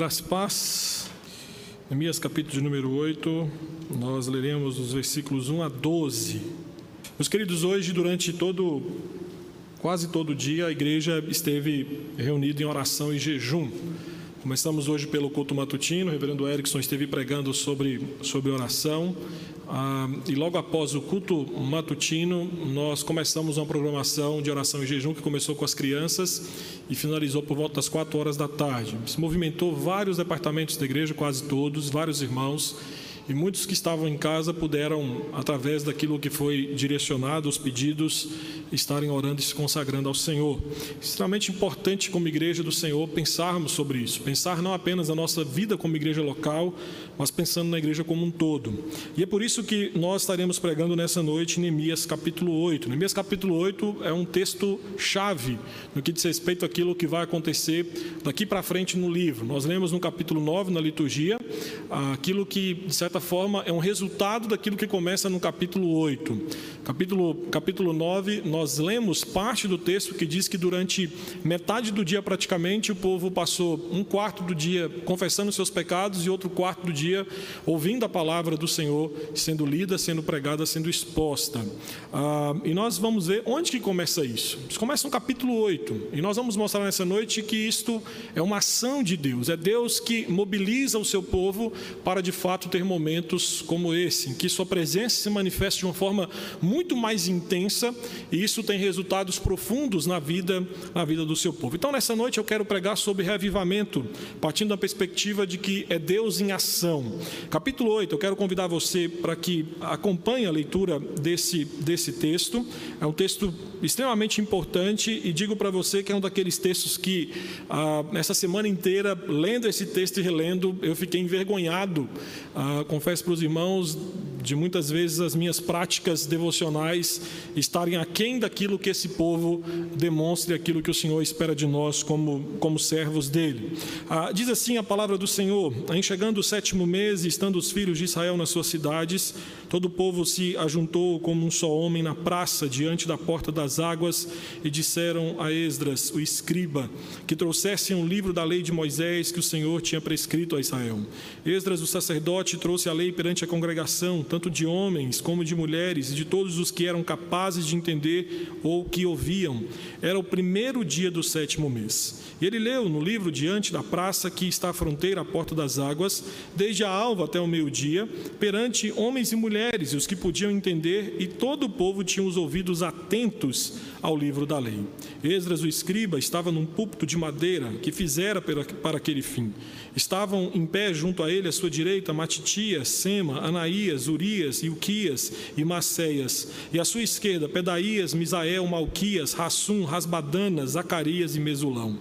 e paz. Neemias capítulo de número 8, nós leremos os versículos 1 a 12. Meus queridos, hoje, durante todo, quase todo dia, a igreja esteve reunida em oração e jejum. Começamos hoje pelo culto matutino, o reverendo Erickson esteve pregando sobre, sobre oração. Ah, e logo após o culto matutino, nós começamos uma programação de oração e jejum que começou com as crianças e finalizou por volta das quatro horas da tarde. Se movimentou vários departamentos da igreja, quase todos, vários irmãos. E muitos que estavam em casa puderam, através daquilo que foi direcionado, os pedidos, estarem orando e se consagrando ao Senhor. Extremamente importante, como igreja do Senhor, pensarmos sobre isso. Pensar não apenas na nossa vida como igreja local, mas pensando na igreja como um todo. E é por isso que nós estaremos pregando nessa noite Neemias capítulo 8. Neemias capítulo 8 é um texto chave no que diz respeito àquilo que vai acontecer daqui para frente no livro. Nós lemos no capítulo 9, na liturgia, aquilo que, de certa forma, é um resultado daquilo que começa no capítulo 8. Capítulo, capítulo 9, nós lemos parte do texto que diz que durante metade do dia, praticamente, o povo passou um quarto do dia confessando seus pecados e outro quarto do dia dia ouvindo a palavra do Senhor sendo lida, sendo pregada, sendo exposta. Ah, e nós vamos ver onde que começa isso. Isso começa no capítulo 8. E nós vamos mostrar nessa noite que isto é uma ação de Deus. É Deus que mobiliza o seu povo para de fato ter momentos como esse, em que sua presença se manifesta de uma forma muito mais intensa e isso tem resultados profundos na vida, na vida do seu povo. Então nessa noite eu quero pregar sobre revivamento, partindo da perspectiva de que é Deus em ação Capítulo 8, eu quero convidar você para que acompanhe a leitura desse, desse texto. É um texto extremamente importante e digo para você que é um daqueles textos que, ah, nessa semana inteira, lendo esse texto e relendo, eu fiquei envergonhado. Ah, confesso para os irmãos de muitas vezes as minhas práticas devocionais estarem aquém daquilo que esse povo demonstra e aquilo que o Senhor espera de nós como, como servos dele. Ah, diz assim a palavra do Senhor: em chegando o sétimo mês, estando os filhos de Israel nas suas cidades, todo o povo se ajuntou como um só homem na praça diante da porta das águas e disseram a Esdras, o escriba, que trouxesse um livro da lei de Moisés que o Senhor tinha prescrito a Israel. Esdras, o sacerdote, trouxe a lei perante a congregação tanto de homens como de mulheres, e de todos os que eram capazes de entender ou que ouviam. Era o primeiro dia do sétimo mês. E ele leu no livro diante da praça que está à fronteira, à porta das águas, desde a alva até o meio-dia, perante homens e mulheres, e os que podiam entender, e todo o povo tinha os ouvidos atentos ao livro da lei. Esdras, o escriba, estava num púlpito de madeira que fizera para aquele fim. Estavam em pé junto a ele, à sua direita, Matitias, Sema, Anaías, Urias, Ilquias e Maceias. E à sua esquerda, Pedaías, Misael, Malquias, Rassum, Rasbadana, Zacarias e Mesulão.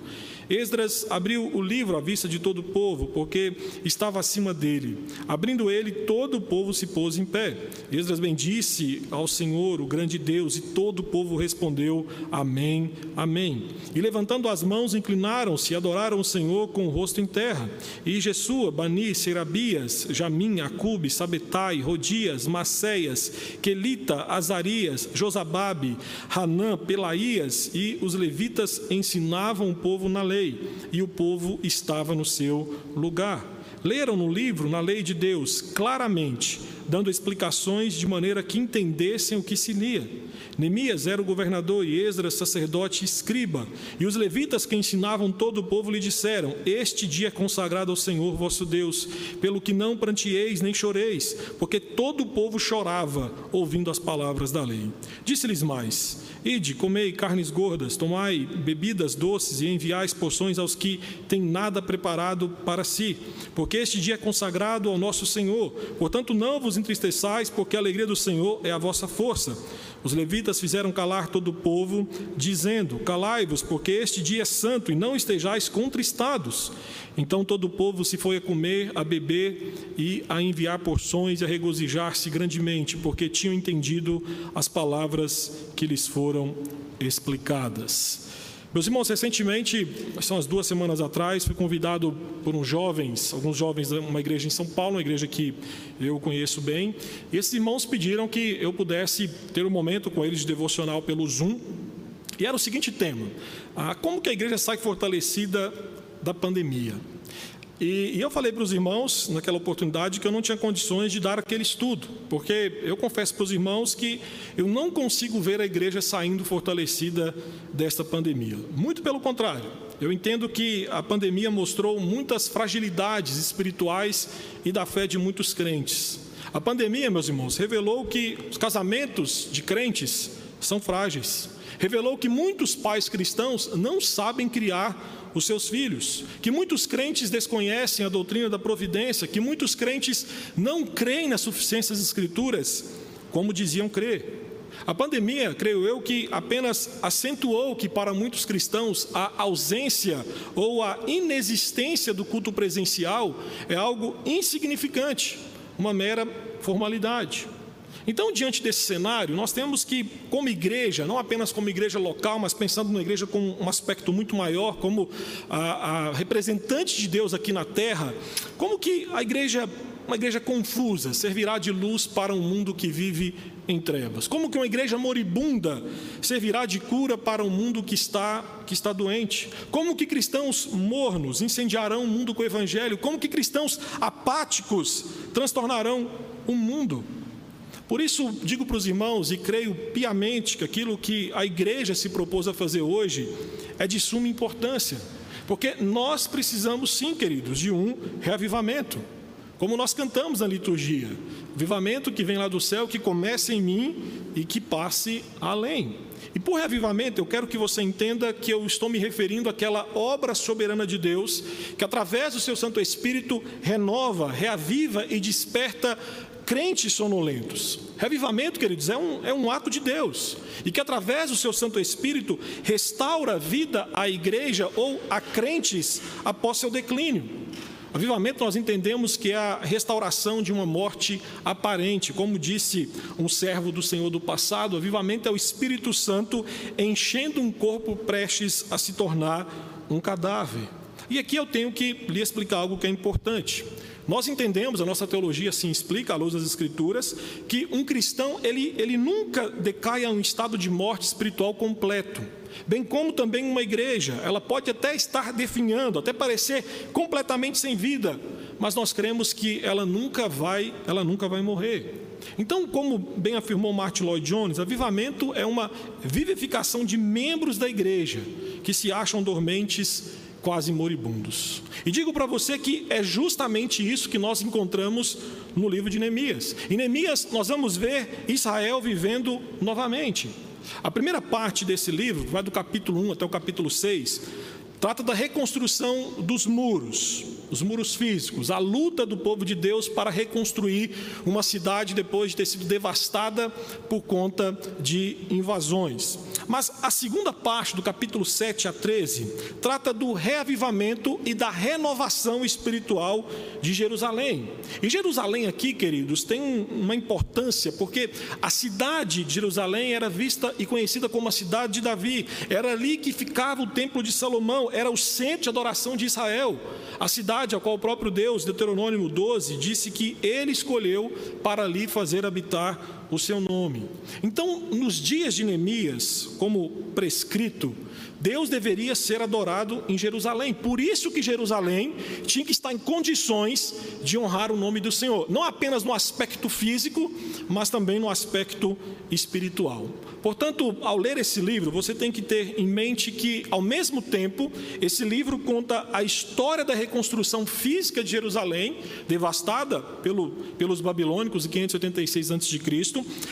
Esdras abriu o livro à vista de todo o povo, porque estava acima dele. Abrindo ele, todo o povo se pôs em pé. Esdras bendisse ao Senhor, o grande Deus, e todo o povo respondeu: Amém, Amém. E levantando as mãos, inclinaram-se e adoraram o Senhor com o rosto em terra. E Jesua, Bani, Serabias, Jamim, Acube, Sabetai, Rodias, Maceias, Quelita, Azarias, Josababe, Hanã, Pelaías e os levitas ensinavam o povo na lei e o povo estava no seu lugar. Leram no livro, na lei de Deus, claramente, dando explicações de maneira que entendessem o que se lia. Neemias era o governador e Esdras, sacerdote e escriba. E os levitas que ensinavam todo o povo lhe disseram: Este dia é consagrado ao Senhor vosso Deus, pelo que não prantieis nem choreis, porque todo o povo chorava ouvindo as palavras da lei. Disse-lhes mais: Ide, comei carnes gordas, tomai bebidas doces e enviais porções aos que têm nada preparado para si, porque este dia é consagrado ao nosso Senhor. Portanto, não vos entristeçais, porque a alegria do Senhor é a vossa força. Os levitas fizeram calar todo o povo, dizendo: Calai-vos, porque este dia é santo, e não estejais contristados. Então todo o povo se foi a comer, a beber e a enviar porções e a regozijar-se grandemente, porque tinham entendido as palavras que lhes foram explicadas. Meus irmãos, recentemente, são as duas semanas atrás, fui convidado por uns jovens, alguns jovens de uma igreja em São Paulo, uma igreja que eu conheço bem, e esses irmãos pediram que eu pudesse ter um momento com eles de devocional pelo Zoom, e era o seguinte tema: ah, como que a igreja sai fortalecida da pandemia? E, e eu falei para os irmãos, naquela oportunidade, que eu não tinha condições de dar aquele estudo, porque eu confesso para os irmãos que eu não consigo ver a igreja saindo fortalecida desta pandemia. Muito pelo contrário, eu entendo que a pandemia mostrou muitas fragilidades espirituais e da fé de muitos crentes. A pandemia, meus irmãos, revelou que os casamentos de crentes são frágeis. Revelou que muitos pais cristãos não sabem criar os seus filhos, que muitos crentes desconhecem a doutrina da providência, que muitos crentes não creem na suficiência das Escrituras como diziam crer. A pandemia, creio eu, que apenas acentuou que para muitos cristãos a ausência ou a inexistência do culto presencial é algo insignificante, uma mera formalidade. Então, diante desse cenário, nós temos que, como igreja, não apenas como igreja local, mas pensando na igreja com um aspecto muito maior, como a, a representante de Deus aqui na terra, como que a igreja, uma igreja confusa, servirá de luz para um mundo que vive em trevas? Como que uma igreja moribunda servirá de cura para um mundo que está, que está doente? Como que cristãos mornos incendiarão o mundo com o evangelho? Como que cristãos apáticos transtornarão o mundo? Por isso, digo para os irmãos e creio piamente que aquilo que a igreja se propôs a fazer hoje é de suma importância, porque nós precisamos, sim, queridos, de um reavivamento, como nós cantamos na liturgia: avivamento que vem lá do céu, que comece em mim e que passe além. E por reavivamento, eu quero que você entenda que eu estou me referindo àquela obra soberana de Deus, que através do seu Santo Espírito renova, reaviva e desperta crentes sonolentos. Revivamento, queridos, é um, é um ato de Deus e que através do seu Santo Espírito restaura vida à igreja ou a crentes após seu declínio. Avivamento nós entendemos que é a restauração de uma morte aparente, como disse um servo do Senhor do passado, avivamento é o Espírito Santo enchendo um corpo prestes a se tornar um cadáver. E aqui eu tenho que lhe explicar algo que é importante. Nós entendemos, a nossa teologia assim explica, à luz das Escrituras, que um cristão, ele, ele nunca decai a um estado de morte espiritual completo. Bem como também uma igreja, ela pode até estar definhando, até parecer completamente sem vida, mas nós cremos que ela nunca vai, ela nunca vai morrer. Então, como bem afirmou Martin Lloyd Jones, avivamento é uma vivificação de membros da igreja que se acham dormentes quase moribundos. E digo para você que é justamente isso que nós encontramos no livro de Neemias. Em Neemias, nós vamos ver Israel vivendo novamente. A primeira parte desse livro, vai do capítulo 1 até o capítulo 6, trata da reconstrução dos muros, os muros físicos, a luta do povo de Deus para reconstruir uma cidade depois de ter sido devastada por conta de invasões. Mas a segunda parte do capítulo 7 a 13 trata do reavivamento e da renovação espiritual de Jerusalém. E Jerusalém aqui, queridos, tem uma importância porque a cidade de Jerusalém era vista e conhecida como a cidade de Davi. Era ali que ficava o templo de Salomão, era o centro de adoração de Israel. A cidade a qual o próprio Deus, Deuteronômio 12, disse que ele escolheu para ali fazer habitar o seu nome. Então, nos dias de Neemias, como prescrito, Deus deveria ser adorado em Jerusalém. Por isso que Jerusalém tinha que estar em condições de honrar o nome do Senhor, não apenas no aspecto físico, mas também no aspecto espiritual. Portanto, ao ler esse livro, você tem que ter em mente que, ao mesmo tempo, esse livro conta a história da reconstrução física de Jerusalém, devastada pelo, pelos babilônicos em 586 a.C.,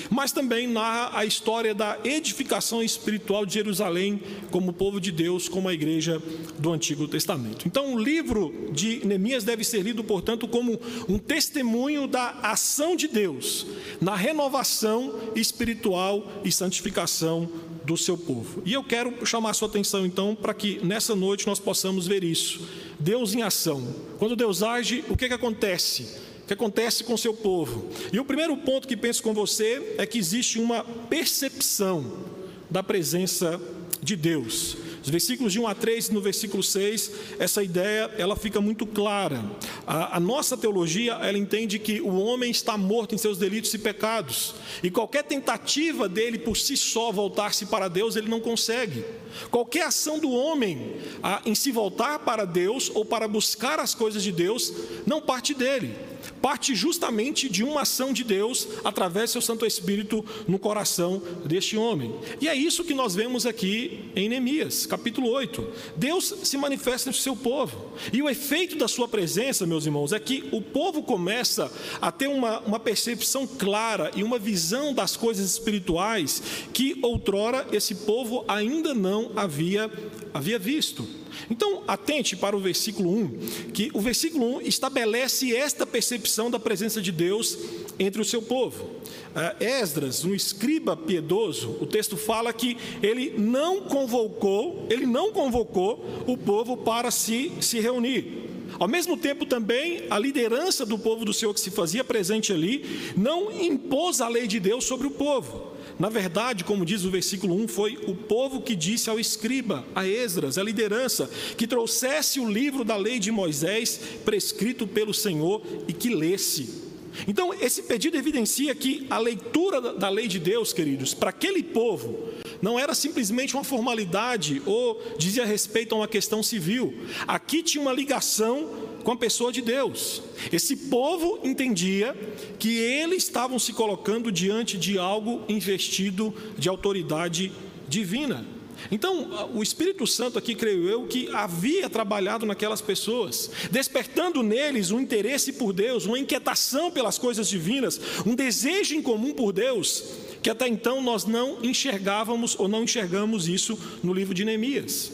mas também narra a história da edificação espiritual de Jerusalém como povo de Deus, como a igreja do Antigo Testamento. Então, o livro de Neemias deve ser lido, portanto, como um testemunho da ação de Deus na renovação espiritual e santificação do seu povo. E eu quero chamar a sua atenção, então, para que nessa noite nós possamos ver isso. Deus em ação. Quando Deus age, o que, que acontece? O que acontece com o seu povo? E o primeiro ponto que penso com você é que existe uma percepção da presença de Deus. Os versículos de 1 a 3, no versículo 6, essa ideia ela fica muito clara. A, a, nossa teologia ela entende que o homem está morto em seus delitos e pecados, e qualquer tentativa dele por si só voltar-se para Deus, ele não consegue. Qualquer ação do homem a, em se voltar para Deus ou para buscar as coisas de Deus, não parte dele parte justamente de uma ação de Deus através do seu Santo Espírito no coração deste homem. E é isso que nós vemos aqui em Neemias, capítulo 8. Deus se manifesta no seu povo. E o efeito da sua presença, meus irmãos, é que o povo começa a ter uma, uma percepção clara e uma visão das coisas espirituais que outrora esse povo ainda não havia, havia visto. Então, atente para o versículo 1, que o versículo 1 estabelece esta percepção da presença de Deus entre o seu povo. É, Esdras, um escriba piedoso, o texto fala que ele não convocou, ele não convocou o povo para se, se reunir. Ao mesmo tempo, também, a liderança do povo do Senhor que se fazia presente ali não impôs a lei de Deus sobre o povo. Na verdade, como diz o versículo 1, foi o povo que disse ao escriba, a Esdras, a liderança, que trouxesse o livro da lei de Moisés, prescrito pelo Senhor, e que lesse. Então, esse pedido evidencia que a leitura da lei de Deus, queridos, para aquele povo, não era simplesmente uma formalidade ou dizia respeito a uma questão civil. Aqui tinha uma ligação com a pessoa de Deus. Esse povo entendia que eles estavam se colocando diante de algo investido de autoridade divina. Então, o Espírito Santo aqui, creio eu, que havia trabalhado naquelas pessoas, despertando neles um interesse por Deus, uma inquietação pelas coisas divinas, um desejo em comum por Deus, que até então nós não enxergávamos ou não enxergamos isso no livro de Neemias.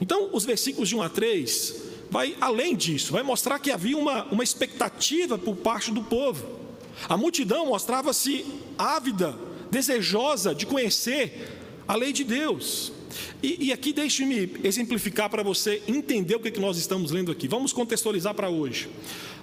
Então, os versículos de 1 a 3 vai além disso, vai mostrar que havia uma, uma expectativa por parte do povo. A multidão mostrava-se ávida, desejosa de conhecer a lei de Deus. E, e aqui deixe-me exemplificar para você entender o que, é que nós estamos lendo aqui. Vamos contextualizar para hoje.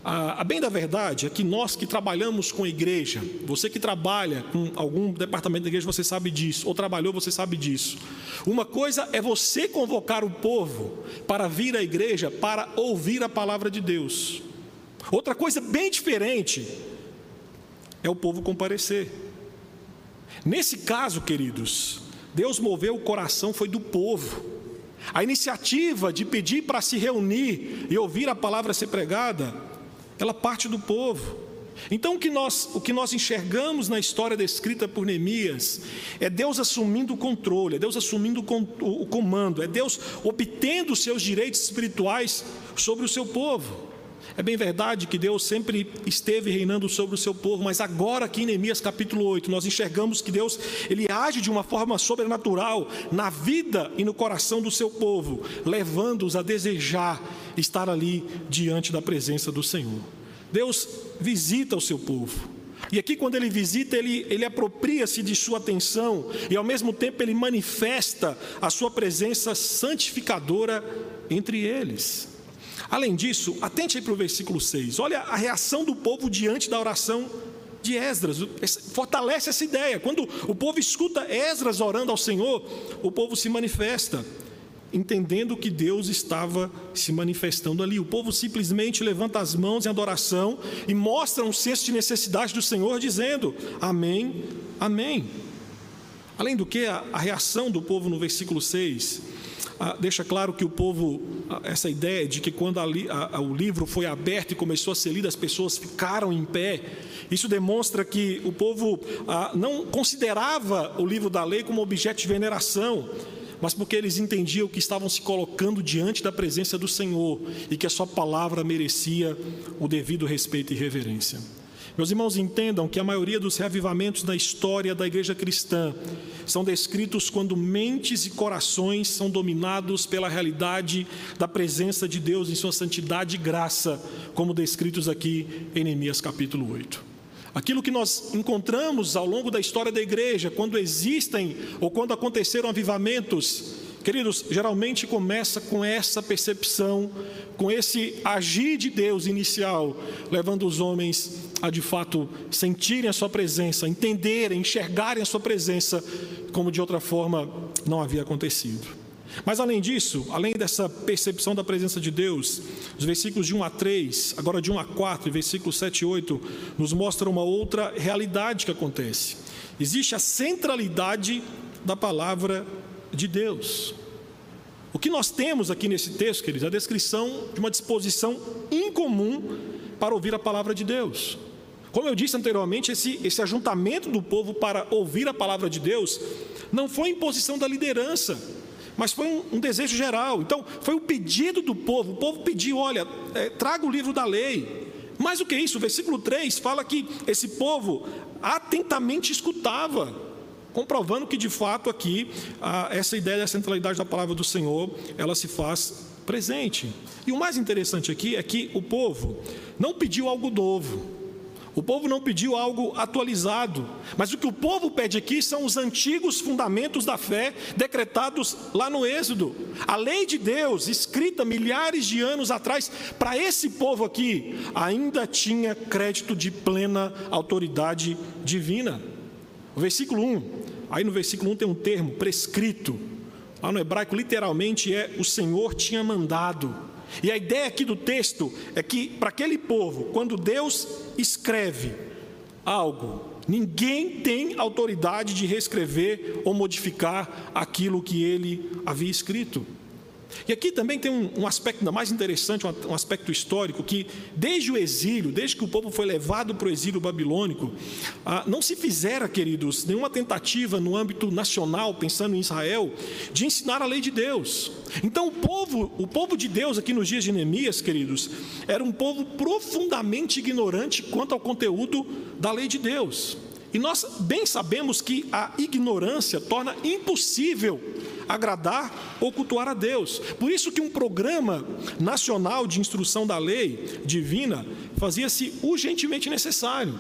A, a, bem da verdade é que nós que trabalhamos com a igreja, você que trabalha com algum departamento da igreja, você sabe disso, ou trabalhou, você sabe disso. Uma coisa é você convocar o povo para vir à igreja para ouvir a palavra de Deus. Outra coisa bem diferente é o povo comparecer. Nesse caso, queridos, Deus moveu o coração foi do povo. A iniciativa de pedir para se reunir e ouvir a palavra ser pregada, ela parte do povo. Então, o que, nós, o que nós enxergamos na história descrita por Neemias é Deus assumindo o controle, é Deus assumindo o comando, é Deus obtendo os seus direitos espirituais sobre o seu povo. É bem verdade que Deus sempre esteve reinando sobre o seu povo, mas agora aqui em Neemias capítulo 8, nós enxergamos que Deus, ele age de uma forma sobrenatural na vida e no coração do seu povo, levando-os a desejar estar ali diante da presença do Senhor. Deus visita o seu povo. E aqui, quando ele visita, ele, ele apropria-se de sua atenção e, ao mesmo tempo, ele manifesta a sua presença santificadora entre eles. Além disso, atente aí para o versículo 6. Olha a reação do povo diante da oração de Esdras. Fortalece essa ideia. Quando o povo escuta Esdras orando ao Senhor, o povo se manifesta, entendendo que Deus estava se manifestando ali. O povo simplesmente levanta as mãos em adoração e mostra um senso de necessidade do Senhor, dizendo: Amém, Amém. Além do que, a, reação do povo no versículo 6 ah, deixa claro que o povo, ah, essa ideia de que quando a, a, o livro foi aberto e começou a ser lido, as pessoas ficaram em pé, isso demonstra que o povo ah, não considerava o livro da lei como objeto de veneração, mas porque eles entendiam que estavam se colocando diante da presença do Senhor e que a sua palavra merecia o devido respeito e reverência. Meus irmãos, entendam que a maioria dos reavivamentos na história da igreja cristã são descritos quando mentes e corações são dominados pela realidade da presença de Deus em sua santidade e graça, como descritos aqui em Neemias capítulo 8. Aquilo que nós encontramos ao longo da história da igreja, quando existem ou quando aconteceram avivamentos, Queridos, geralmente começa com essa percepção, com esse agir de Deus inicial, levando os homens a de fato sentirem a sua presença, entenderem, enxergarem a sua presença, como de outra forma não havia acontecido. Mas além disso, além dessa percepção da presença de Deus, os versículos de 1 a 3, agora de 1 a 4 e versículos 7 e 8, nos mostram uma outra realidade que acontece. Existe a centralidade da palavra de Deus. O que nós temos aqui nesse texto, queridos, é a descrição de uma disposição incomum para ouvir a palavra de Deus. Como eu disse anteriormente, esse, esse ajuntamento do povo para ouvir a palavra de Deus não foi imposição da liderança, mas foi um, um, desejo geral. Então, foi o pedido do povo. O povo pediu: olha, é, traga o livro da lei. Mais do que isso, o versículo 3 fala que esse povo atentamente escutava, comprovando que de fato aqui essa ideia da centralidade da palavra do Senhor ela se faz presente. E o mais interessante aqui é que o povo não pediu algo novo. O povo não pediu algo atualizado, mas o que o povo pede aqui são os antigos fundamentos da fé decretados lá no Êxodo. A lei de Deus, escrita milhares de anos atrás, para esse povo aqui, ainda tinha crédito de plena autoridade divina. O versículo 1, aí no versículo 1 tem um termo, prescrito. Lá no hebraico, literalmente é: o Senhor tinha mandado. E a ideia aqui do texto é que, para aquele povo, quando Deus escreve algo, ninguém tem autoridade de reescrever ou modificar aquilo que ele havia escrito. E aqui também tem um, um aspecto ainda mais interessante, um, um, aspecto histórico, que desde o exílio, desde que o povo foi levado para o exílio babilônico, ah, não se fizera, queridos, nenhuma tentativa no âmbito nacional, pensando em Israel, de ensinar a lei de Deus. Então o povo, o povo de Deus aqui nos dias de Neemias, queridos, era um povo profundamente ignorante quanto ao conteúdo da lei de Deus. E nós bem sabemos que a ignorância torna impossível agradar ou cultuar a Deus. Por isso que um programa nacional de instrução da lei divina fazia-se urgentemente necessário.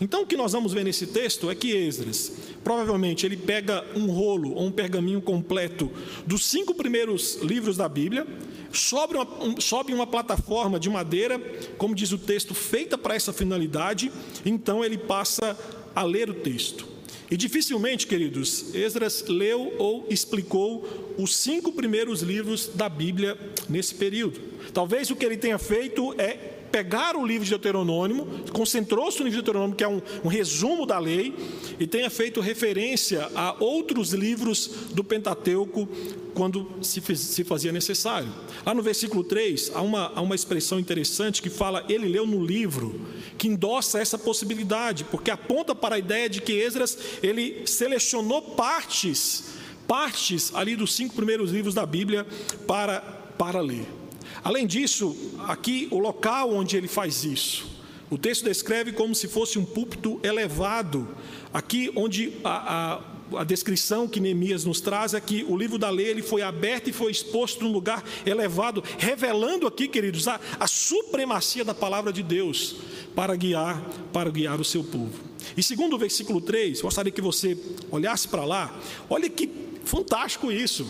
Então o que nós vamos ver nesse texto é que Esdras, provavelmente ele pega um rolo ou um pergaminho completo dos cinco primeiros livros da Bíblia, sobe uma, um, sobe uma plataforma de madeira, como diz o texto, feita para essa finalidade, então ele passa a ler o texto. E dificilmente, queridos, Esdras leu ou explicou os cinco primeiros livros da Bíblia nesse período. Talvez o que ele tenha feito é pegar o livro de Deuteronômio, concentrou-se no livro de Deuteronômio, que é um, um, resumo da lei, e tenha feito referência a outros livros do Pentateuco quando se, se fazia necessário. Lá no versículo 3, há uma, há uma expressão interessante que fala, ele leu no livro, que endossa essa possibilidade, porque aponta para a ideia de que Esdras, ele selecionou partes, partes ali dos cinco primeiros livros da Bíblia para, para ler. Além disso, aqui o local onde ele faz isso. O texto descreve como se fosse um púlpito elevado. Aqui onde a, a, a, descrição que Neemias nos traz é que o livro da lei ele foi aberto e foi exposto num lugar elevado, revelando aqui, queridos, a, a supremacia da palavra de Deus para guiar, para guiar o seu povo. E segundo o versículo 3, gostaria que você olhasse para lá. Olha que fantástico isso.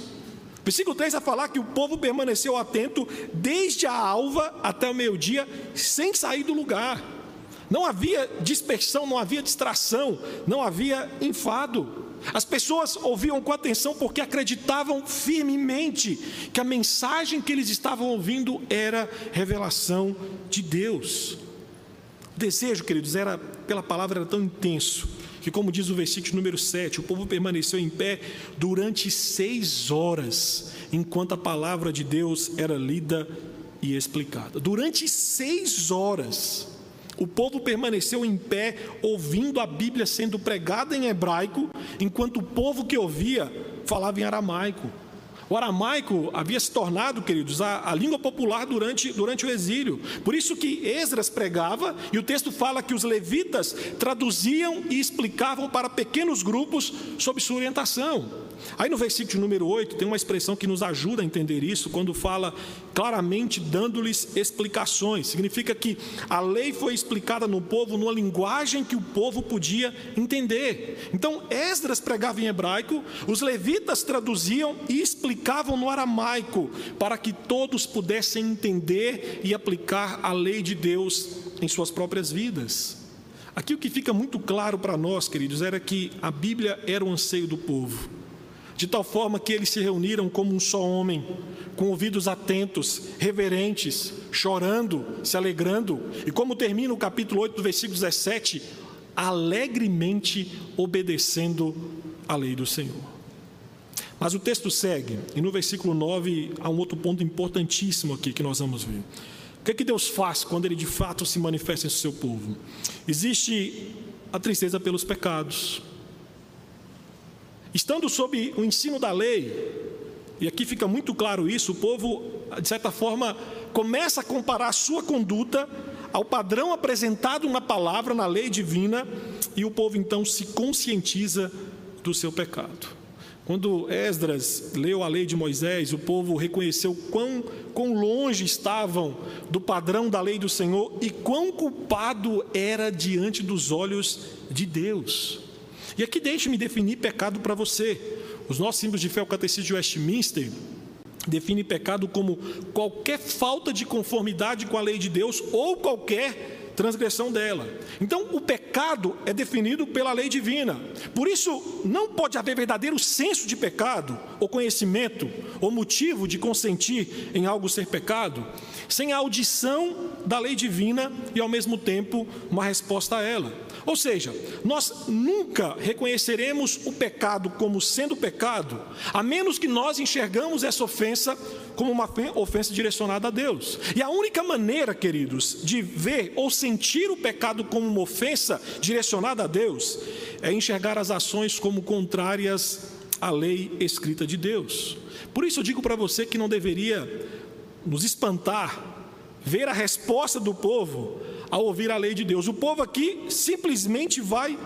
Versículo 3 vai falar que o povo permaneceu atento desde a alva até o meio-dia, sem sair do lugar. Não havia dispersão, não havia distração, não havia enfado. As pessoas ouviam com atenção porque acreditavam firmemente que a mensagem que eles estavam ouvindo era revelação de Deus. O desejo, queridos, era pela palavra era tão intenso que, como diz o versículo número 7, o povo permaneceu em pé durante seis horas, enquanto a palavra de Deus era lida e explicada. Durante seis horas, o povo permaneceu em pé, ouvindo a Bíblia sendo pregada em hebraico, enquanto o povo que ouvia falava em aramaico. O aramaico havia se tornado, queridos, a, a, língua popular durante, durante o exílio. Por isso que Esdras pregava, e o texto fala que os levitas traduziam e explicavam para pequenos grupos sob sua orientação. Aí no versículo número 8 tem uma expressão que nos ajuda a entender isso, quando fala claramente dando-lhes explicações. Significa que a lei foi explicada no povo numa linguagem que o povo podia entender. Então Esdras pregava em hebraico, os levitas traduziam e explicavam no aramaico, para que todos pudessem entender e aplicar a lei de Deus em suas próprias vidas. Aqui o que fica muito claro para nós, queridos, era que a Bíblia era o anseio do povo. De tal forma que eles se reuniram como um só homem, com ouvidos atentos, reverentes, chorando, se alegrando, e como termina o capítulo 8, versículo 17, alegremente obedecendo a lei do Senhor. Mas o texto segue, e no versículo 9 há um outro ponto importantíssimo aqui que nós vamos ver. O que, é que Deus faz quando Ele de fato se manifesta em seu povo? Existe a tristeza pelos pecados. Estando sob o ensino da lei, e aqui fica muito claro isso, o povo, de certa forma, começa a comparar a sua conduta ao padrão apresentado na palavra, na lei divina, e o povo então se conscientiza do seu pecado. Quando Esdras leu a lei de Moisés, o povo reconheceu quão, quão longe estavam do padrão da lei do Senhor e quão culpado era diante dos olhos de Deus. E aqui deixe-me definir pecado para você. Os nossos símbolos de fé, o Catecismo de Westminster, define pecado como qualquer falta de conformidade com a lei de Deus ou qualquer transgressão dela. Então, o pecado é definido pela lei divina. Por isso, não pode haver verdadeiro senso de pecado, ou conhecimento, ou motivo de consentir em algo ser pecado, sem a audição da lei divina e, ao mesmo tempo, uma resposta a ela. Ou seja, nós nunca reconheceremos o pecado como sendo pecado, a menos que nós enxergamos essa ofensa como uma ofensa direcionada a Deus. E a única maneira, queridos, de ver ou sentir o pecado como uma ofensa direcionada a Deus é enxergar as ações como contrárias à lei escrita de Deus. Por isso eu digo para você que não deveria nos espantar ver a resposta do povo ao ouvir a lei de Deus. O povo aqui simplesmente vai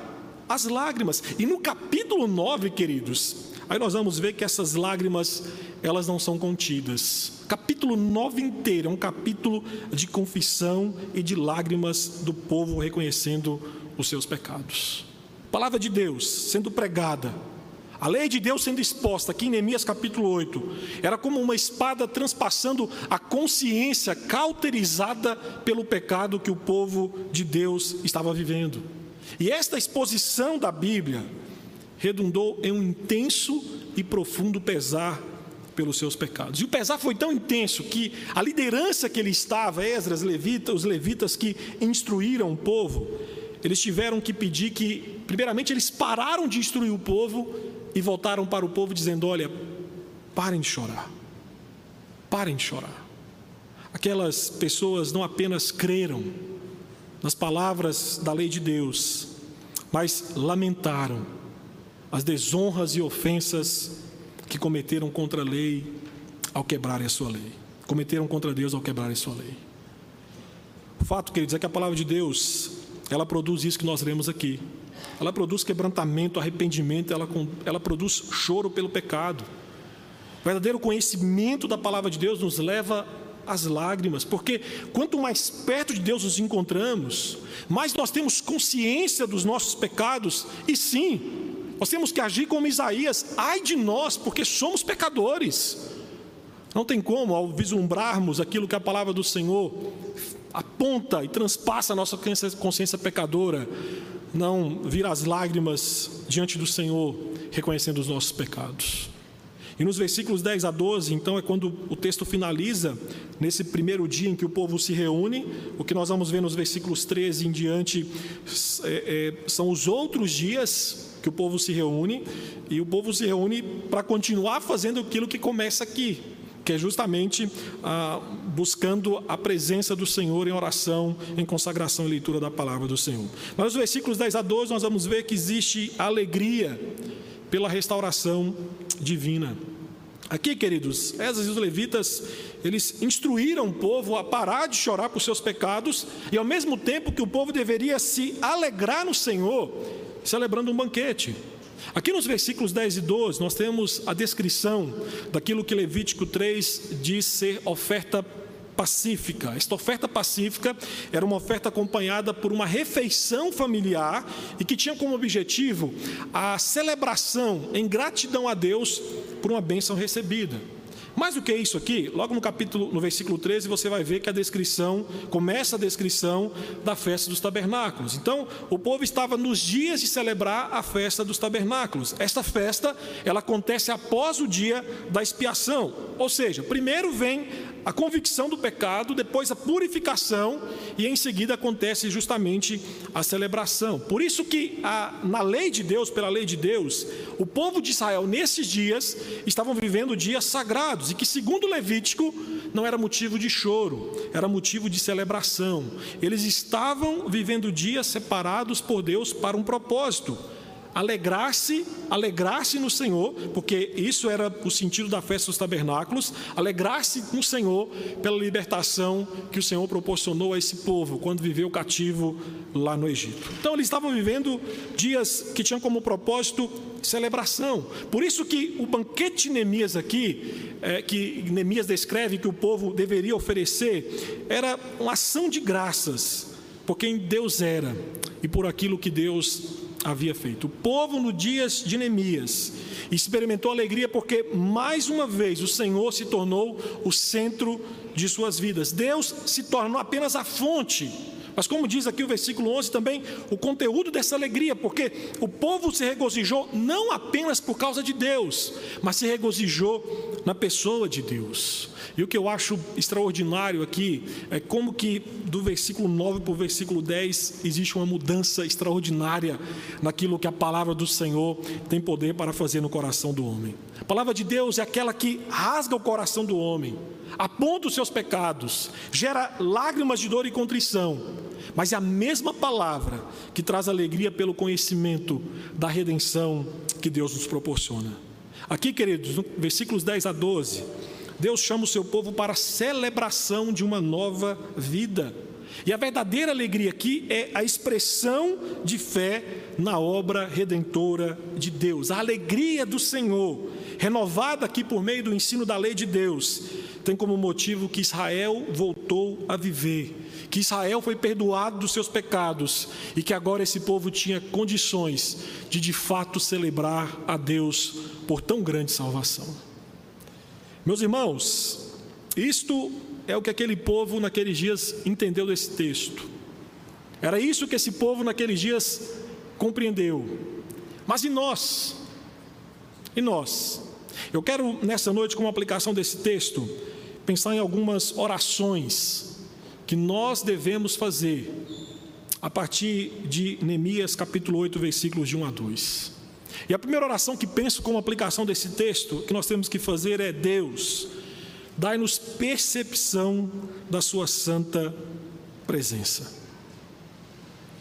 às lágrimas. E no capítulo 9, queridos, aí nós vamos ver que essas lágrimas, elas não são contidas. Capítulo 9 inteiro é um capítulo de confissão e de lágrimas do povo reconhecendo os seus pecados. palavra de Deus sendo pregada, a lei de Deus sendo exposta aqui em Neemias capítulo 8, era como uma espada transpassando a consciência cauterizada pelo pecado que o povo de Deus estava vivendo. E esta exposição da Bíblia redundou em um intenso e profundo pesar pelos seus pecados. E o pesar foi tão intenso que a liderança que ele estava, Esdras, Levita, os levitas que instruíram o povo, eles tiveram que pedir que, primeiramente, eles pararam de instruir o povo e voltaram para o povo dizendo: Olha, parem de chorar, parem de chorar. Aquelas pessoas não apenas creram nas palavras da lei de Deus, mas lamentaram as desonras e ofensas que cometeram contra a lei ao quebrarem a sua lei, cometeram contra Deus ao quebrarem a sua lei. O fato, queridos, é que a palavra de Deus, ela produz isso que nós lemos aqui ela produz quebrantamento, arrependimento, ela, ela produz choro pelo pecado. O verdadeiro conhecimento da palavra de Deus nos leva às lágrimas, porque quanto mais perto de Deus nos encontramos, mais nós temos consciência dos nossos pecados, e sim, nós temos que agir como Isaías, ai de nós, porque somos pecadores. Não tem como, ao vislumbrarmos aquilo que a palavra do Senhor aponta e transpassa a nossa consciência pecadora, não vir as lágrimas diante do Senhor, reconhecendo os nossos pecados. E nos versículos 10 a 12, então, é quando o texto finaliza, nesse primeiro dia em que o povo se reúne. O que nós vamos ver nos versículos 13 em diante é, é, são os outros dias que o povo se reúne, e o povo se reúne para continuar fazendo aquilo que começa aqui, que é justamente ah, buscando a presença do Senhor em oração, em consagração e leitura da palavra do Senhor. Mas nos versículos 10 a 12 nós vamos ver que existe alegria pela restauração divina. Aqui, queridos, Esas e os levitas, eles instruíram o povo a parar de chorar por seus pecados e ao mesmo tempo que o povo deveria se alegrar no Senhor, celebrando um banquete. Aqui nos versículos 10 e 12, nós temos a descrição daquilo que Levítico 3 diz ser oferta pacífica. Esta oferta pacífica era uma oferta acompanhada por uma refeição familiar e que tinha como objetivo a celebração em gratidão a Deus por uma bênção recebida. Mais do que isso aqui, logo no capítulo, no versículo 13, você vai ver que a descrição, começa a descrição da festa dos tabernáculos. Então, o povo estava nos dias de celebrar a festa dos tabernáculos. Esta festa, ela acontece após o dia da expiação. Ou seja, primeiro vem a convicção do pecado, depois a purificação e em seguida acontece justamente a celebração. Por isso que a, na lei de Deus, pela lei de Deus, o povo de Israel nesses dias estavam vivendo dias sagrados e que segundo Levítico não era motivo de choro, era motivo de celebração. Eles estavam vivendo dias separados por Deus para um propósito alegrar-se, alegrar-se no Senhor, porque isso era o sentido da festa dos tabernáculos, alegrar-se no Senhor pela libertação que o Senhor proporcionou a esse povo quando viveu cativo lá no Egito. Então eles estavam vivendo dias que tinham como propósito celebração. Por isso que o banquete de Neemias aqui, é, que Neemias descreve que o povo deveria oferecer, era uma ação de graças por quem Deus era e por aquilo que Deus havia feito. O povo, no dias de Neemias, experimentou alegria porque, mais uma vez, o Senhor se tornou o centro de suas vidas. Deus se tornou apenas a fonte. Mas, como diz aqui o versículo 11 também, o conteúdo dessa alegria, porque o povo se regozijou não apenas por causa de Deus, mas se regozijou na pessoa de Deus. E o que eu acho extraordinário aqui é como que do versículo 9 para o versículo 10 existe uma mudança extraordinária naquilo que a palavra do Senhor tem poder para fazer no coração do homem. A palavra de Deus é aquela que rasga o coração do homem, aponta os seus pecados, gera lágrimas de dor e contrição, mas é a mesma palavra que traz alegria pelo conhecimento da redenção que Deus nos proporciona. Aqui, queridos, versículos 10 a 12, Deus chama o seu povo para a celebração de uma nova vida. E a verdadeira alegria aqui é a expressão de fé na obra redentora de Deus. A alegria do Senhor, renovada aqui por meio do ensino da lei de Deus, tem como motivo que Israel voltou a viver, que Israel foi perdoado dos seus pecados e que agora esse povo tinha condições de de fato celebrar a Deus por tão grande salvação. Meus irmãos, isto é o que aquele povo naqueles dias entendeu desse texto. Era isso que esse povo naqueles dias compreendeu. Mas e nós? E nós? Eu quero nessa noite, como aplicação desse texto, pensar em algumas orações que nós devemos fazer a partir de Neemias capítulo 8, versículos de 1 a 2. E a primeira oração que penso como aplicação desse texto, que nós temos que fazer é: Deus, dai-nos percepção da Sua santa presença.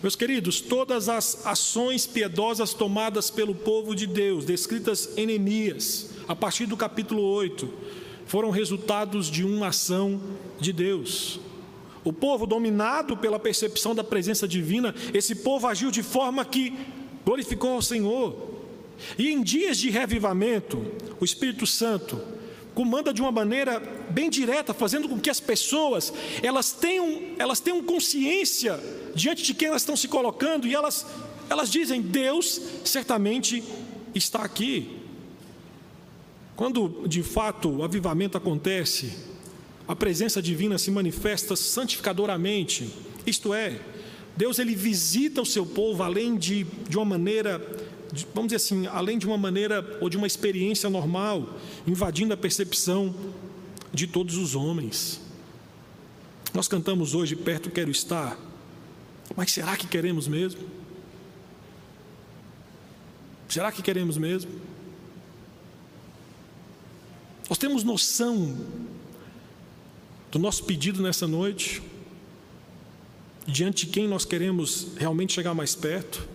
Meus queridos, todas as ações piedosas tomadas pelo povo de Deus, descritas em Neemias, a partir do capítulo 8, foram resultados de uma ação de Deus. O povo, dominado pela percepção da presença divina, esse povo agiu de forma que glorificou ao Senhor. E em dias de revivamento, o Espírito Santo comanda de uma maneira bem direta, fazendo com que as pessoas elas tenham, elas tenham consciência diante de quem elas estão se colocando e elas, elas dizem: Deus certamente está aqui. Quando de fato o avivamento acontece, a presença divina se manifesta santificadoramente, isto é, Deus ele visita o seu povo além de, de uma maneira vamos dizer assim, além de uma maneira ou de uma experiência normal, invadindo a percepção de todos os homens. Nós cantamos hoje, perto quero estar, mas será que queremos mesmo? Será que queremos mesmo? Nós temos noção do nosso pedido nessa noite, diante de quem nós queremos realmente chegar mais perto?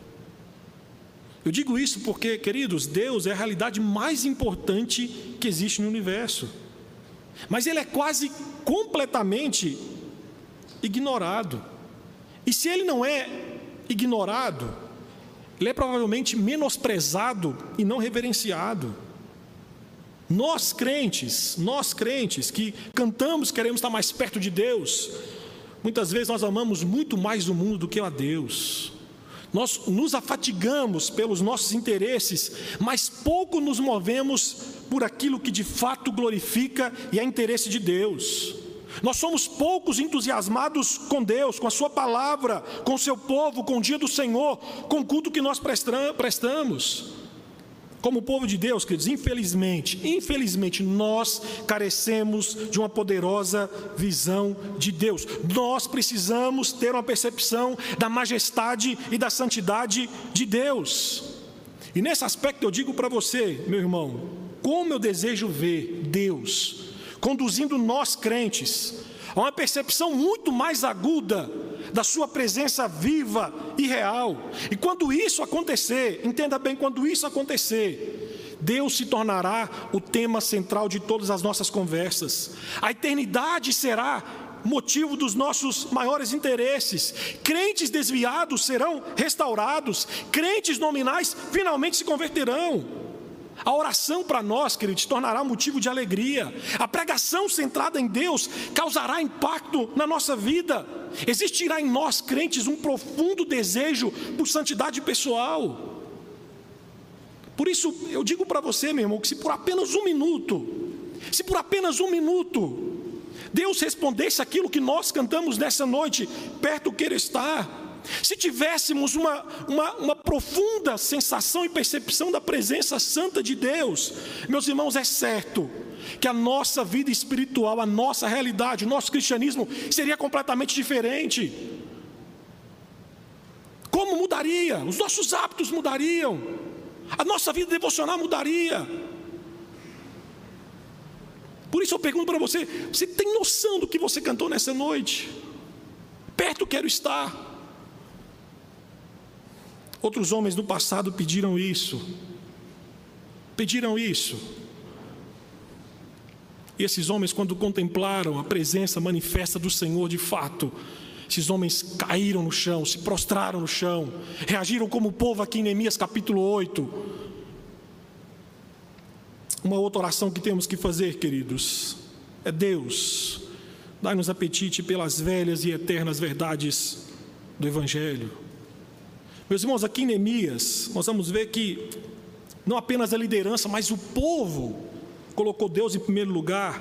Eu digo isso porque, queridos, Deus é a realidade mais importante que existe no universo. Mas ele é quase completamente ignorado. E se ele não é ignorado, ele é provavelmente menosprezado e não reverenciado. Nós crentes, nós crentes que cantamos, queremos estar mais perto de Deus, muitas vezes nós amamos muito mais o mundo do que a Deus. Nós nos afatigamos pelos nossos interesses, mas pouco nos movemos por aquilo que de fato glorifica e é interesse de Deus. Nós somos poucos entusiasmados com Deus, com a Sua palavra, com o seu povo, com o dia do Senhor, com o culto que nós prestamos. Como povo de Deus, queridos, infelizmente, infelizmente, nós carecemos de uma poderosa visão de Deus. Nós precisamos ter uma percepção da majestade e da santidade de Deus. E nesse aspecto eu digo para você, meu irmão, como eu desejo ver Deus conduzindo nós crentes a uma percepção muito mais aguda da Sua presença viva e real. E quando isso acontecer, entenda bem, quando isso acontecer, Deus se tornará o tema central de todas as nossas conversas. A eternidade será motivo dos nossos maiores interesses. Crentes desviados serão restaurados, crentes nominais finalmente se converterão. A oração para nós, queridos, tornará motivo de alegria. A pregação centrada em Deus causará impacto na nossa vida. Existirá em nós, crentes, um profundo desejo por santidade pessoal. Por isso, eu digo para você, meu irmão, que se por apenas um minuto, se por apenas um minuto, Deus respondesse aquilo que nós cantamos nessa noite, perto queira estar, se tivéssemos uma, uma, uma, profunda sensação e percepção da presença santa de Deus, meus irmãos, é certo que a nossa vida espiritual, a nossa realidade, o nosso cristianismo seria completamente diferente. Como mudaria? Os nossos hábitos mudariam, a nossa vida devocional mudaria. Por isso eu pergunto para você: você tem noção do que você cantou nessa noite? Perto quero estar. Outros homens do passado pediram isso. Pediram isso. E esses homens, quando contemplaram a presença manifesta do Senhor de fato, esses homens caíram no chão, se prostraram no chão, reagiram como o povo aqui em Neemias capítulo 8. Uma outra oração que temos que fazer, queridos, é Deus, dai-nos apetite pelas velhas e eternas verdades do Evangelho. Meus irmãos, aqui em Neemias, nós vamos ver que não apenas a liderança, mas o povo colocou Deus em primeiro lugar,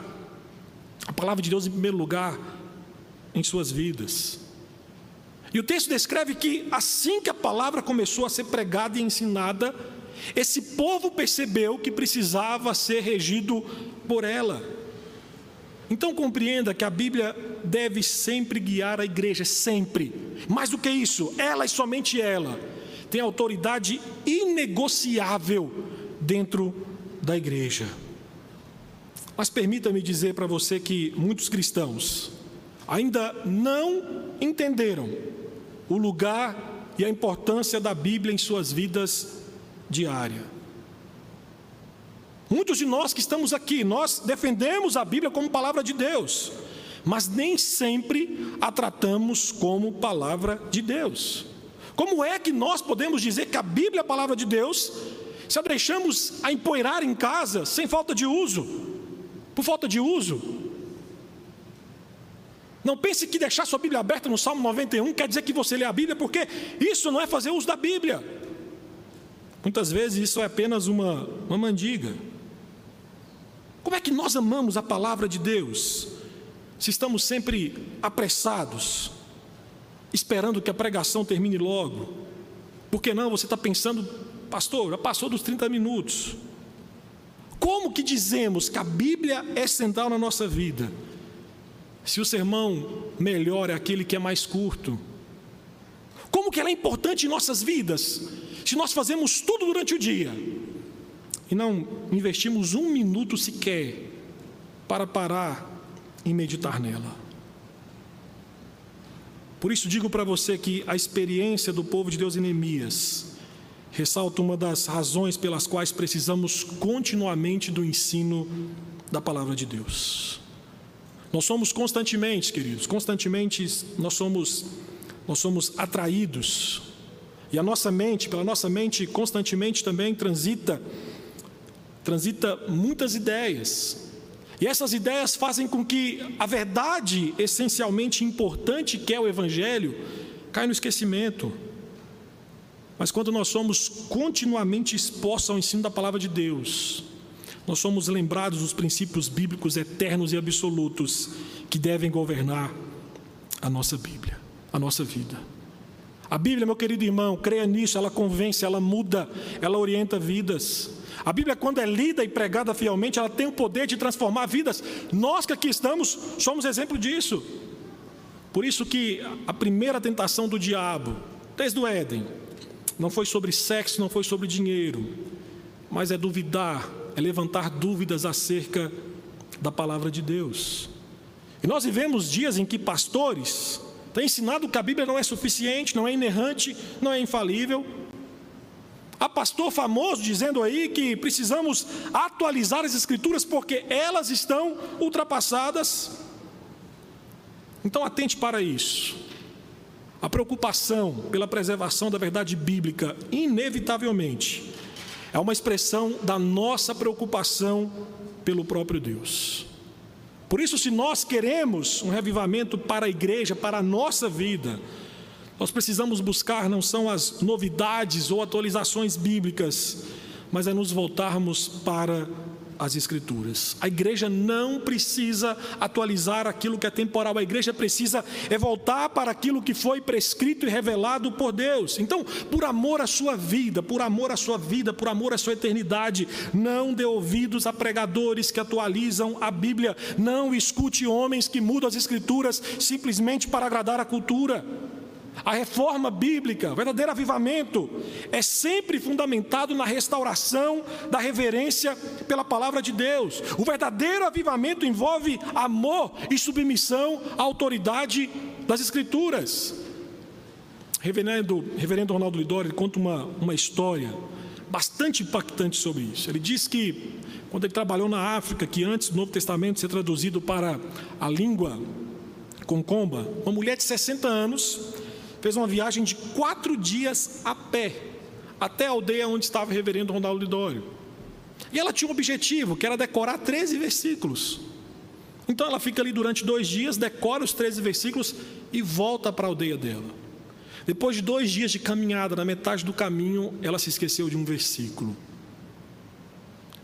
a palavra de Deus em primeiro lugar em suas vidas. E o texto descreve que assim que a palavra começou a ser pregada e ensinada, esse povo percebeu que precisava ser regido por ela. Então compreenda que a Bíblia deve sempre guiar a igreja, sempre. Mais do que isso, ela e somente ela tem autoridade inegociável dentro da igreja. Mas permita-me dizer para você que muitos cristãos ainda não entenderam o lugar e a importância da Bíblia em suas vidas diárias. Muitos de nós que estamos aqui, nós defendemos a Bíblia como palavra de Deus, mas nem sempre a tratamos como palavra de Deus. Como é que nós podemos dizer que a Bíblia é a palavra de Deus se a deixamos a empoeirar em casa sem falta de uso? Por falta de uso? Não pense que deixar sua Bíblia aberta no Salmo 91 quer dizer que você lê a Bíblia, porque isso não é fazer uso da Bíblia. Muitas vezes isso é apenas uma, uma mandiga. Como é que nós amamos a palavra de Deus? Se estamos sempre apressados, esperando que a pregação termine logo. Por que não? Você está pensando, pastor, já passou dos 30 minutos. Como que dizemos que a Bíblia é central na nossa vida? Se o sermão melhor é aquele que é mais curto. Como que ela é importante em nossas vidas? Se nós fazemos tudo durante o dia, e não investimos um minuto sequer para parar e meditar nela. Por isso digo para você que a experiência do povo de Deus em Neemias ressalta uma das razões pelas quais precisamos continuamente do ensino da palavra de Deus. Nós somos constantemente, queridos, constantemente nós somos nós somos atraídos e a nossa mente, pela nossa mente constantemente também transita transita muitas ideias. E essas ideias fazem com que a verdade essencialmente importante que é o Evangelho caia no esquecimento. Mas quando nós somos continuamente expostos ao ensino da palavra de Deus, nós somos lembrados dos princípios bíblicos eternos e absolutos que devem governar a nossa Bíblia, a nossa vida. A Bíblia, meu querido irmão, creia nisso, ela convence, ela muda, ela orienta vidas. A Bíblia, quando é lida e pregada fielmente, ela tem o poder de transformar vidas. Nós que aqui estamos, somos exemplo disso. Por isso que a primeira tentação do diabo, desde o Éden, não foi sobre sexo, não foi sobre dinheiro, mas é duvidar, é levantar dúvidas acerca da palavra de Deus. E nós vivemos dias em que pastores têm ensinado que a Bíblia não é suficiente, não é inerrante, não é infalível. Há pastor famoso dizendo aí que precisamos atualizar as Escrituras porque elas estão ultrapassadas. Então atente para isso. A preocupação pela preservação da verdade bíblica, inevitavelmente, é uma expressão da nossa preocupação pelo próprio Deus. Por isso, se nós queremos um revivamento para a igreja, para a nossa vida, nós precisamos buscar não são as novidades ou atualizações bíblicas, mas é nos voltarmos para as Escrituras. A igreja não precisa atualizar aquilo que é temporal, a igreja precisa é voltar para aquilo que foi prescrito e revelado por Deus. Então, por amor à sua vida, por amor à sua vida, por amor à sua eternidade, não dê ouvidos a pregadores que atualizam a Bíblia, não escute homens que mudam as Escrituras simplesmente para agradar a cultura. A reforma bíblica, o verdadeiro avivamento, é sempre fundamentado na restauração da reverência pela palavra de Deus. O verdadeiro avivamento envolve amor e submissão à autoridade das Escrituras. Reverendo, Reverendo Ronaldo Lidori conta uma, uma história bastante impactante sobre isso. Ele diz que, quando ele trabalhou na África, que antes do Novo Testamento ser traduzido para a língua concomba, uma mulher de 60 anos fez uma viagem de quatro dias a pé, até a aldeia onde estava o reverendo Ronaldo Lidório. E ela tinha um objetivo, que era decorar 13 versículos. Então ela fica ali durante dois dias, decora os 13 versículos e volta para a aldeia dela. Depois de dois dias de caminhada, na metade do caminho, ela se esqueceu de um versículo.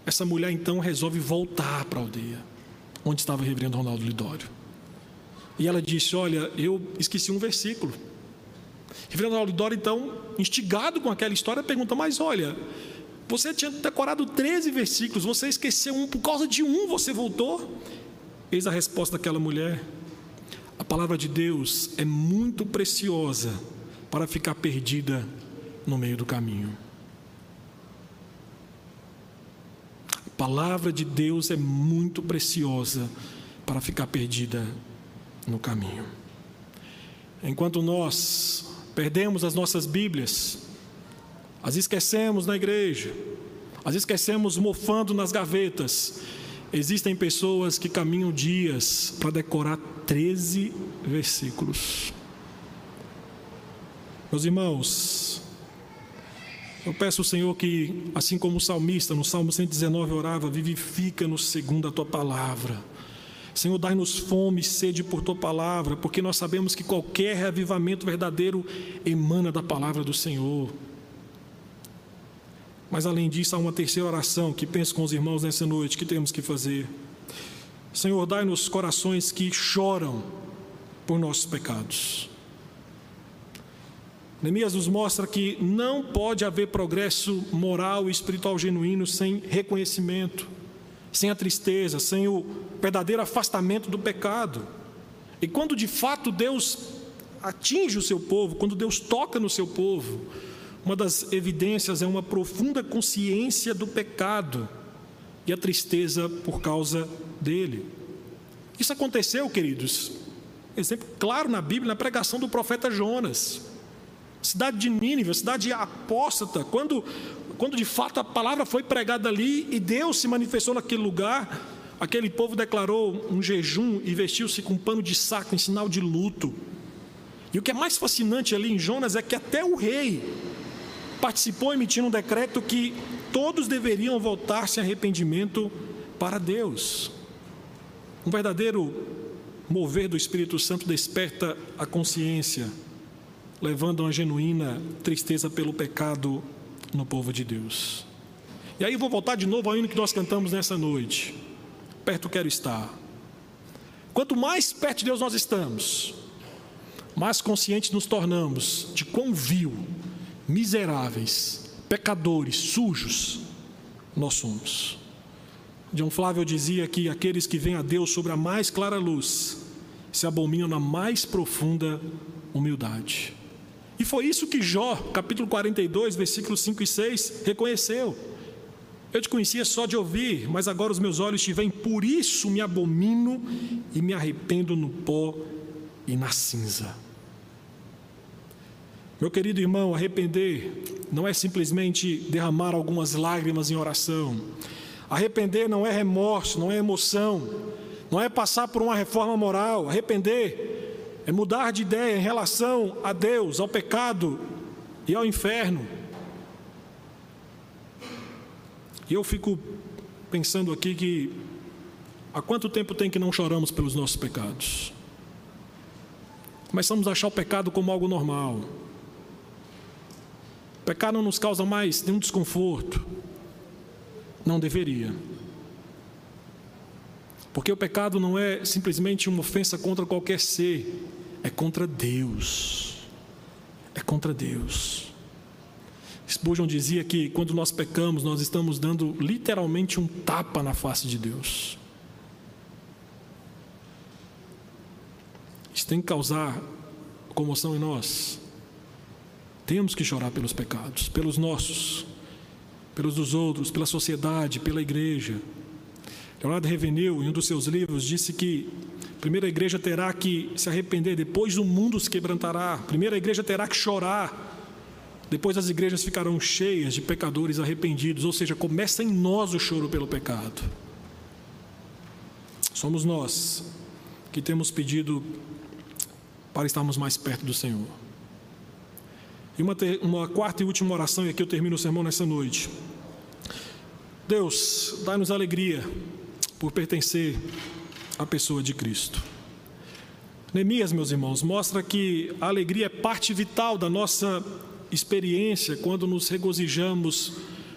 Essa mulher então resolve voltar para a aldeia, onde estava o reverendo Ronaldo Lidório. E ela disse: Olha, eu esqueci um versículo. Reverendo Aulidoro, então, instigado com aquela história, pergunta: Mas olha, você tinha decorado 13 versículos, você esqueceu um, por causa de um você voltou? Eis a resposta daquela mulher: A palavra de Deus é muito preciosa para ficar perdida no meio do caminho. A palavra de Deus é muito preciosa para ficar perdida no caminho. Enquanto nós Perdemos as nossas Bíblias, as esquecemos na igreja, as esquecemos mofando nas gavetas. Existem pessoas que caminham dias para decorar 13 versículos. Meus irmãos, eu peço ao Senhor que, assim como o salmista no Salmo 119 orava, vivifica-nos segundo a tua palavra Senhor, dai-nos fome e sede por tua palavra, porque nós sabemos que qualquer reavivamento verdadeiro emana da palavra do Senhor. Mas além disso, há uma terceira oração que penso com os irmãos nessa noite que temos que fazer. Senhor, dai-nos corações que choram por nossos pecados. Neemias nos mostra que não pode haver progresso moral e espiritual genuíno sem reconhecimento sem a tristeza, sem o verdadeiro afastamento do pecado. E quando de fato Deus atinge o seu povo, quando Deus toca no seu povo, uma das evidências é uma profunda consciência do pecado e a tristeza por causa dele. Isso aconteceu, queridos, exemplo claro na Bíblia, na pregação do profeta Jonas. Cidade de Nínive, cidade apóstata, quando quando de fato a palavra foi pregada ali e Deus se manifestou naquele lugar, aquele povo declarou um jejum e vestiu-se com um pano de saco em sinal de luto. E o que é mais fascinante ali em Jonas é que até o rei participou emitindo um decreto que todos deveriam voltar-se arrependimento para Deus. Um verdadeiro mover do Espírito Santo desperta a consciência levando uma genuína tristeza pelo pecado no povo de Deus. E aí vou voltar de novo ao hino que nós cantamos nessa noite. Perto quero estar. Quanto mais perto de Deus nós estamos, mais conscientes nos tornamos de quão vil, miseráveis, pecadores, sujos nós somos. John Flávio dizia que aqueles que vêm a Deus sobre a mais clara luz se abominam na mais profunda humildade. E foi isso que Jó, capítulo 42, versículos 5 e 6, reconheceu. Eu te conhecia só de ouvir, mas agora os meus olhos te veem, por isso me abomino e me arrependo no pó e na cinza. Meu querido irmão, arrepender não é simplesmente derramar algumas lágrimas em oração. Arrepender não é remorso, não é emoção, não é passar por uma reforma moral. Arrepender é mudar de ideia em relação a Deus, ao pecado e ao inferno. E eu fico pensando aqui que há quanto tempo tem que não choramos pelos nossos pecados? Começamos a achar o pecado como algo normal. O pecado não nos causa mais nenhum desconforto. Não deveria. Porque o pecado não é simplesmente uma ofensa contra qualquer ser, é contra Deus. É contra Deus. Spurgeon dizia que quando nós pecamos, nós estamos dando literalmente um tapa na face de Deus. Isso tem que causar comoção em nós. Temos que chorar pelos pecados, pelos nossos, pelos dos outros, pela sociedade, pela igreja. Leonardo Reveneu, em um dos seus livros, disse que primeiro a igreja terá que se arrepender, depois o mundo se quebrantará. Primeiro a igreja terá que chorar, depois as igrejas ficarão cheias de pecadores arrependidos, ou seja, começa em nós o choro pelo pecado. Somos nós que temos pedido para estarmos mais perto do Senhor. E uma, uma quarta e última oração, e aqui eu termino o sermão nessa noite. Deus, dá-nos alegria por pertencer à pessoa de Cristo. Neemias, meus irmãos, mostra que a alegria é parte vital da nossa experiência quando nos regozijamos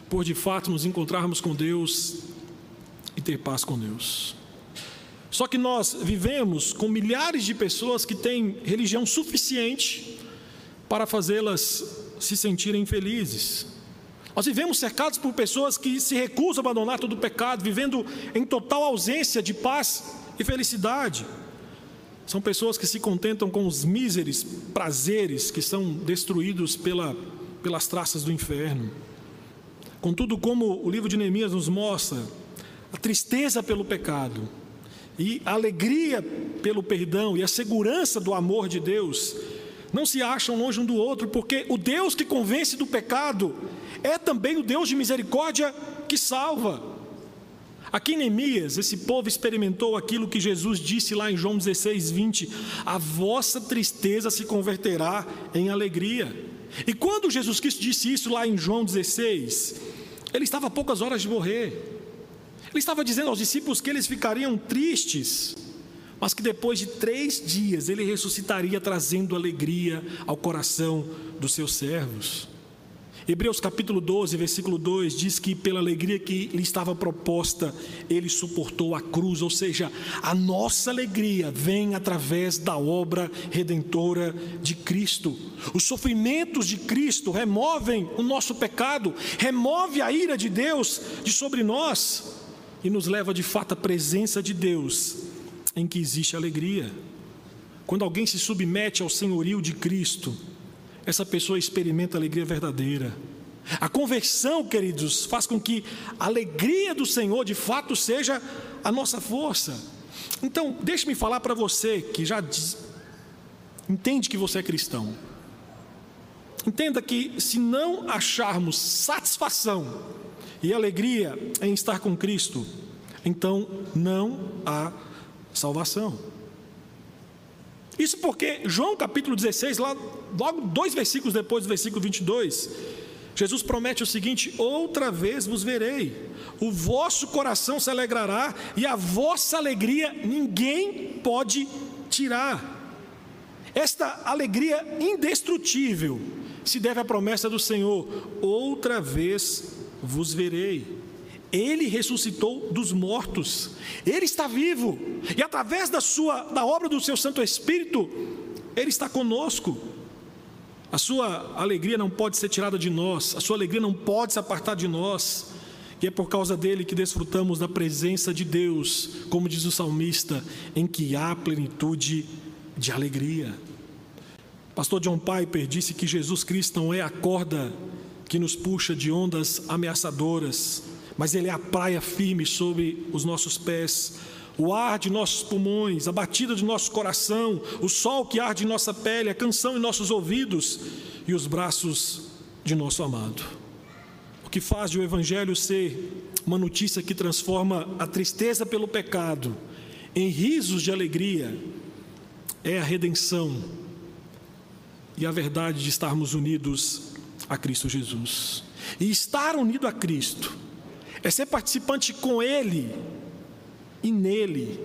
por de fato nos encontrarmos com Deus e ter paz com Deus. Só que nós vivemos com milhares de pessoas que têm religião suficiente para fazê-las se sentirem felizes. Nós vivemos cercados por pessoas que se recusam a abandonar todo o pecado, vivendo em total ausência de paz e felicidade. São pessoas que se contentam com os míseros prazeres que são destruídos pela, pelas traças do inferno. Contudo, como o livro de Neemias nos mostra, a tristeza pelo pecado e a alegria pelo perdão e a segurança do amor de Deus não se acham longe um do outro, porque o Deus que convence do pecado é também o Deus de misericórdia que salva. Aqui em Neemias, esse povo experimentou aquilo que Jesus disse lá em João 16, 20: A vossa tristeza se converterá em alegria. E quando Jesus Cristo disse isso lá em João 16, ele estava a poucas horas de morrer. Ele estava dizendo aos discípulos que eles ficariam tristes mas que depois de três dias ele ressuscitaria, trazendo alegria ao coração dos seus servos. Hebreus capítulo 12, versículo 2 diz que pela alegria que lhe estava proposta, ele suportou a cruz, ou seja, a nossa alegria vem através da obra redentora de Cristo. Os sofrimentos de Cristo removem o nosso pecado, remove a ira de Deus de sobre nós e nos leva de fato à presença de Deus em que existe alegria. Quando alguém se submete ao senhorio de Cristo, essa pessoa experimenta alegria verdadeira. A conversão, queridos, faz com que a alegria do Senhor de fato seja a nossa força. Então, deixe-me falar para você que já diz, entende que você é cristão. Entenda que se não acharmos satisfação e alegria em estar com Cristo, então não há salvação. Isso porque João capítulo 16, lá, logo dois versículos depois do versículo 22, Jesus promete o seguinte: Outra vez vos verei, o vosso coração se alegrará e a vossa alegria ninguém pode tirar. Esta alegria indestrutível se deve à promessa do Senhor: outra vez vos verei. Ele ressuscitou dos mortos. Ele está vivo. E através da sua da obra do seu Santo Espírito, ele está conosco. A sua alegria não pode ser tirada de nós, a sua alegria não pode se apartar de nós. E é por causa dele que desfrutamos da presença de Deus, como diz o salmista, em que há plenitude de alegria. Pastor John Piper disse que Jesus Cristo não é a corda que nos puxa de ondas ameaçadoras, mas Ele é a praia firme sobre os nossos pés, o ar de nossos pulmões, a batida de nosso coração, o sol que arde em nossa pele, a canção em nossos ouvidos e os braços de nosso amado. O que faz de o Evangelho ser uma notícia que transforma a tristeza pelo pecado em risos de alegria é a redenção e a verdade de estarmos unidos a Cristo Jesus. E estar unido a Cristo é ser participante com Ele e nele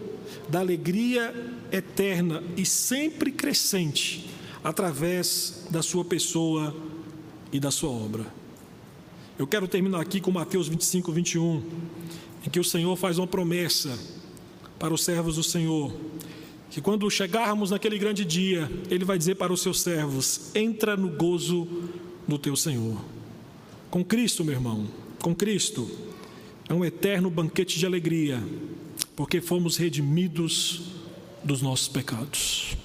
da alegria eterna e sempre crescente através da Sua pessoa e da Sua obra. Eu quero terminar aqui com Mateus 25, 21, em que o Senhor faz uma promessa para os servos do Senhor que quando chegarmos naquele grande dia, Ele vai dizer para os seus servos: entra no gozo do teu Senhor. Com Cristo, meu irmão, com Cristo, é um eterno banquete de alegria, porque fomos redimidos dos nossos pecados.